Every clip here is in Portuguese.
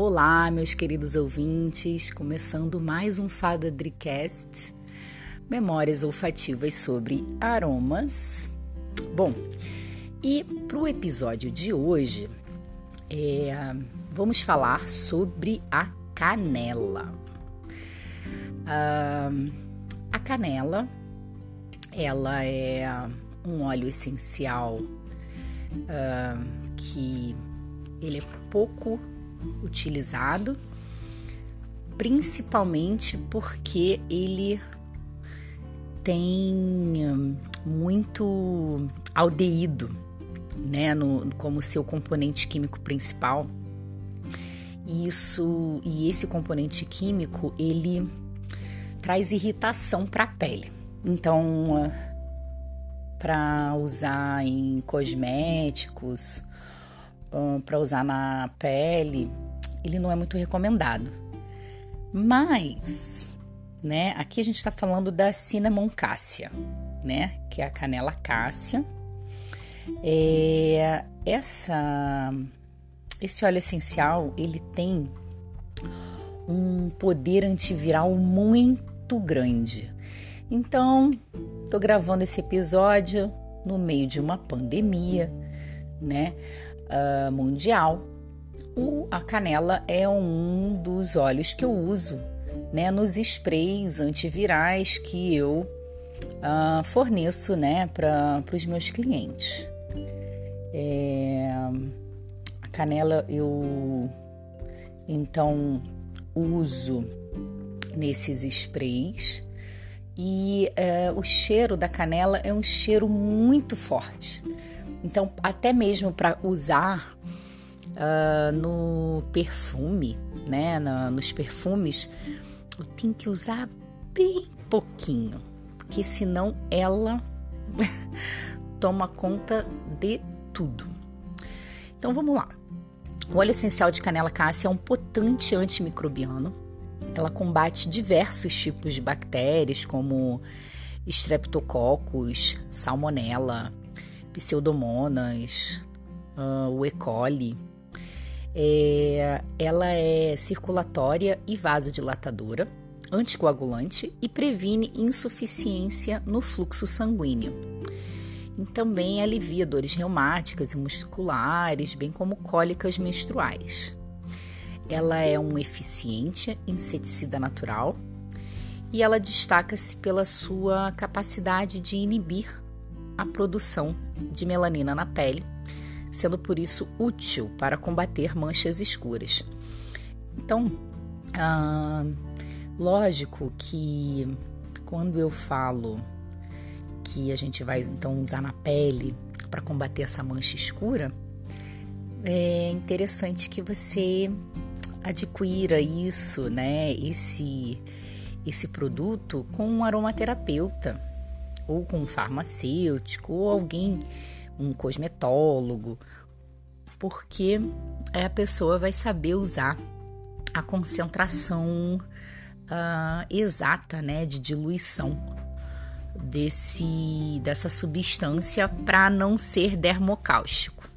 Olá, meus queridos ouvintes, começando mais um Fada Dricast, memórias olfativas sobre aromas. Bom, e para o episódio de hoje, é, vamos falar sobre a canela. A canela, ela é um óleo essencial que ele é pouco utilizado, principalmente porque ele tem hum, muito aldeído, né, no, como seu componente químico principal. Isso e esse componente químico ele traz irritação para a pele. Então, para usar em cosméticos um, para usar na pele, ele não é muito recomendado. Mas, né, aqui a gente está falando da cinnamon cassia, né, que é a canela cássia. É, essa, esse óleo essencial, ele tem um poder antiviral muito grande. Então, tô gravando esse episódio no meio de uma pandemia, né? Uh, mundial. O, a canela é um dos óleos que eu uso né, nos sprays antivirais que eu uh, forneço né, para os meus clientes. É, a canela eu então uso nesses sprays e é, o cheiro da canela é um cheiro muito forte. Então, até mesmo para usar uh, no perfume, né, na, nos perfumes, eu tenho que usar bem pouquinho, porque senão ela toma conta de tudo. Então vamos lá. O óleo essencial de canela cássia é um potente antimicrobiano. Ela combate diversos tipos de bactérias, como Streptococcus, Salmonella, Pseudomonas, uh, o E. coli. É, ela é circulatória e vasodilatadora, anticoagulante e previne insuficiência no fluxo sanguíneo. E também alivia dores reumáticas e musculares, bem como cólicas menstruais. Ela é um eficiente inseticida natural e ela destaca-se pela sua capacidade de inibir a produção de melanina na pele, sendo por isso útil para combater manchas escuras. Então, ah, lógico que quando eu falo que a gente vai então usar na pele para combater essa mancha escura, é interessante que você adquira isso, né? Esse esse produto com um aromaterapeuta ou com um farmacêutico, ou alguém, um cosmetólogo, porque a pessoa vai saber usar a concentração uh, exata né, de diluição desse, dessa substância para não ser dermocáustico,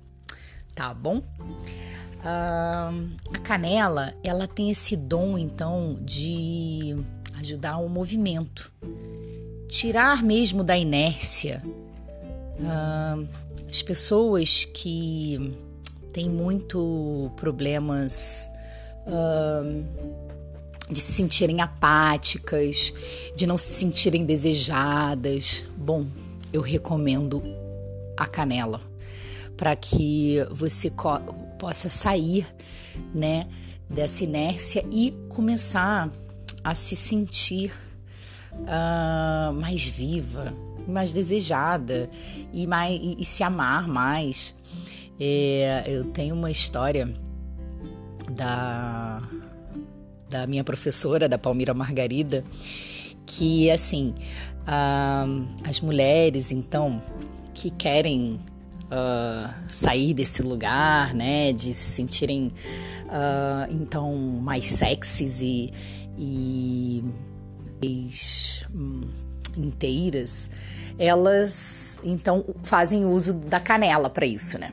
tá bom? Uh, a canela ela tem esse dom então de ajudar o movimento tirar mesmo da inércia. Uh, as pessoas que têm muito problemas uh, de se sentirem apáticas, de não se sentirem desejadas, bom, eu recomendo a canela para que você possa sair, né, dessa inércia e começar a se sentir uh, mais viva, mais desejada e, mais, e, e se amar mais. É, eu tenho uma história da, da minha professora, da Palmira Margarida, que assim, uh, as mulheres então que querem uh, sair desse lugar, né, de se sentirem uh, então mais sexys e, e inteiras, elas então fazem uso da canela para isso, né?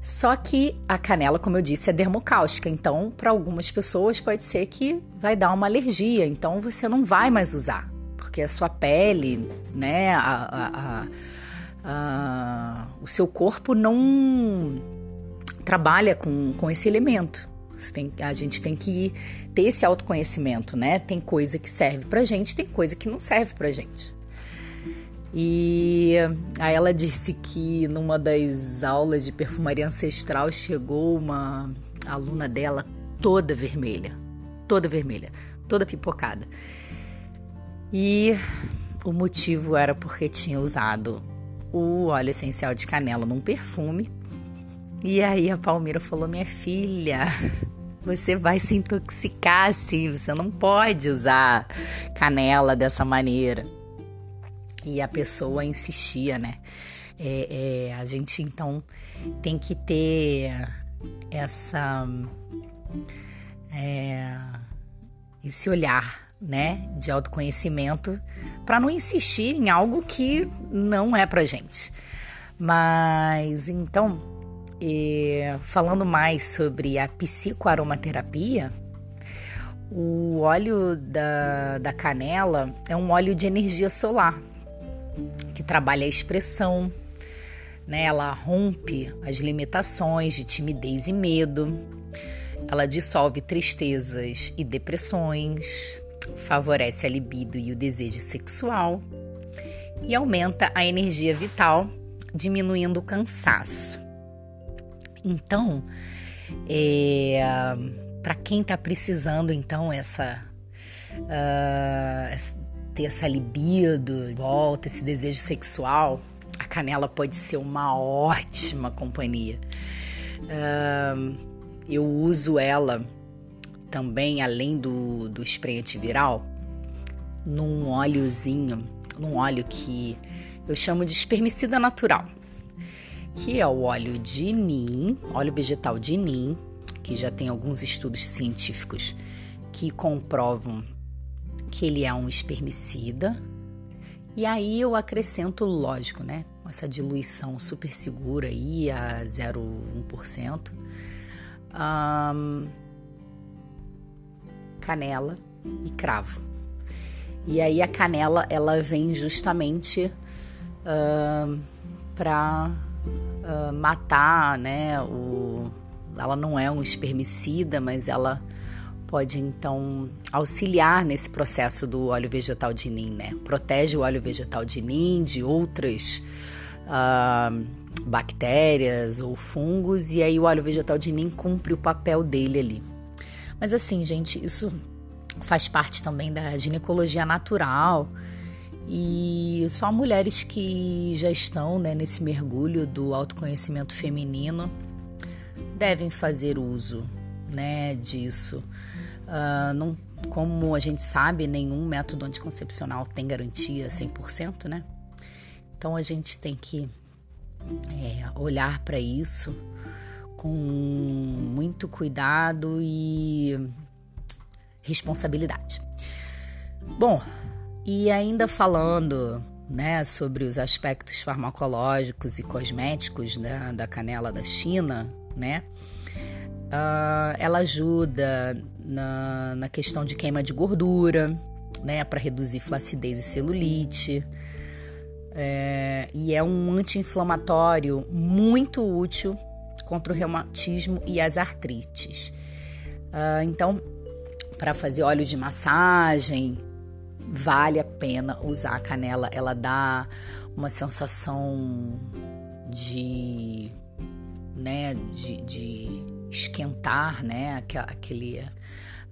Só que a canela, como eu disse, é dermocáustica, então para algumas pessoas pode ser que vai dar uma alergia, então você não vai mais usar, porque a sua pele, né, a, a, a o seu corpo não trabalha com, com esse elemento. Tem, a gente tem que ter esse autoconhecimento, né? Tem coisa que serve pra gente, tem coisa que não serve pra gente. E aí ela disse que numa das aulas de perfumaria ancestral chegou uma aluna dela toda vermelha, toda vermelha, toda pipocada. E o motivo era porque tinha usado o óleo essencial de canela num perfume. E aí a Palmira falou: "Minha filha, você vai se intoxicar assim, você não pode usar canela dessa maneira". E a pessoa insistia, né? É, é, a gente então tem que ter essa é, esse olhar, né, de autoconhecimento para não insistir em algo que não é pra gente. Mas então, é, falando mais sobre a psicoaromaterapia, o óleo da, da canela é um óleo de energia solar que trabalha a expressão, né? Ela rompe as limitações de timidez e medo. Ela dissolve tristezas e depressões, favorece a libido e o desejo sexual e aumenta a energia vital, diminuindo o cansaço. Então, é, para quem está precisando então essa uh, ter essa libido, volta, esse desejo sexual, a canela pode ser uma ótima companhia. Uh, eu uso ela também, além do, do spray antiviral, num óleozinho, num óleo que eu chamo de espermicida natural, que é o óleo de nim, óleo vegetal de nim, que já tem alguns estudos científicos que comprovam que ele é um espermicida. E aí eu acrescento, lógico, né? Com essa diluição super segura aí a 0,1%. Um, canela e cravo. E aí a canela ela vem justamente uh, para uh, matar, né? O, ela não é um espermicida, mas ela pode então auxiliar nesse processo do óleo vegetal de nim, né? Protege o óleo vegetal de nim de outras uh, bactérias ou fungos e aí o óleo vegetal de nim cumpre o papel dele ali. Mas assim, gente, isso faz parte também da ginecologia natural e só mulheres que já estão né, nesse mergulho do autoconhecimento feminino devem fazer uso né, disso. Uh, não, como a gente sabe, nenhum método anticoncepcional tem garantia 100%, né? Então a gente tem que é, olhar para isso com muito cuidado e responsabilidade. Bom, e ainda falando né, sobre os aspectos farmacológicos e cosméticos da, da canela da China, né? Uh, ela ajuda na, na questão de queima de gordura, né, para reduzir flacidez e celulite. É, e é um anti-inflamatório muito útil contra o reumatismo e as artrites. Uh, então, para fazer óleo de massagem, vale a pena usar a canela. Ela dá uma sensação de, né, de, de esquentar, né, aquele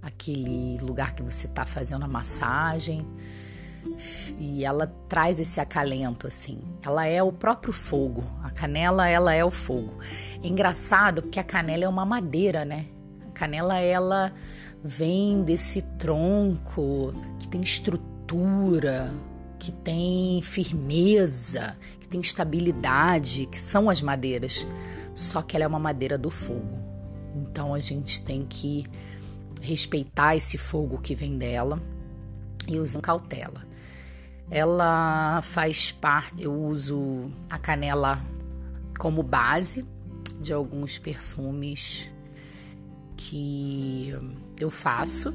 aquele lugar que você está fazendo a massagem. E ela traz esse acalento assim. Ela é o próprio fogo. A canela, ela é o fogo. É engraçado porque a canela é uma madeira, né? A canela ela vem desse tronco que tem estrutura, que tem firmeza, que tem estabilidade, que são as madeiras. Só que ela é uma madeira do fogo. Então a gente tem que respeitar esse fogo que vem dela e usar cautela. Ela faz parte, eu uso a canela como base de alguns perfumes que eu faço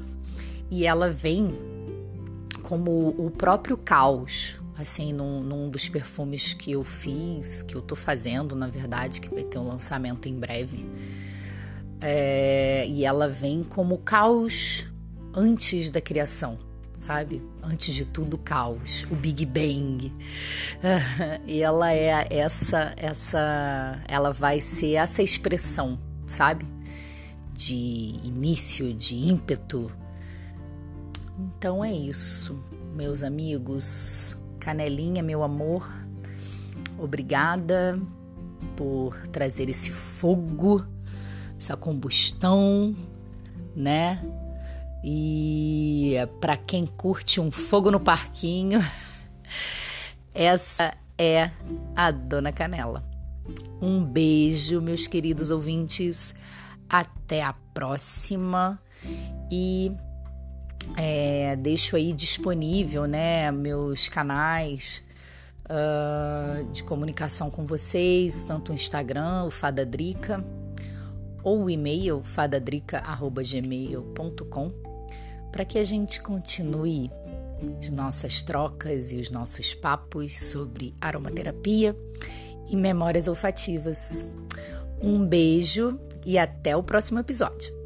e ela vem como o próprio caos, assim, num, num, dos perfumes que eu fiz, que eu tô fazendo, na verdade, que vai ter um lançamento em breve. É, e ela vem como caos antes da criação, sabe? Antes de tudo, caos, o Big Bang. e ela é essa, essa, ela vai ser essa expressão, sabe? De início, de ímpeto. Então é isso, meus amigos. Canelinha, meu amor, obrigada por trazer esse fogo, essa combustão, né? E para quem curte um fogo no parquinho, essa é a Dona Canela. Um beijo, meus queridos ouvintes. Até a próxima. E é, deixo aí disponível, né, meus canais uh, de comunicação com vocês, tanto o Instagram, o Fadadrica, ou o e-mail fadadrica@gmail.com, para que a gente continue as nossas trocas e os nossos papos sobre aromaterapia e memórias olfativas. Um beijo e até o próximo episódio.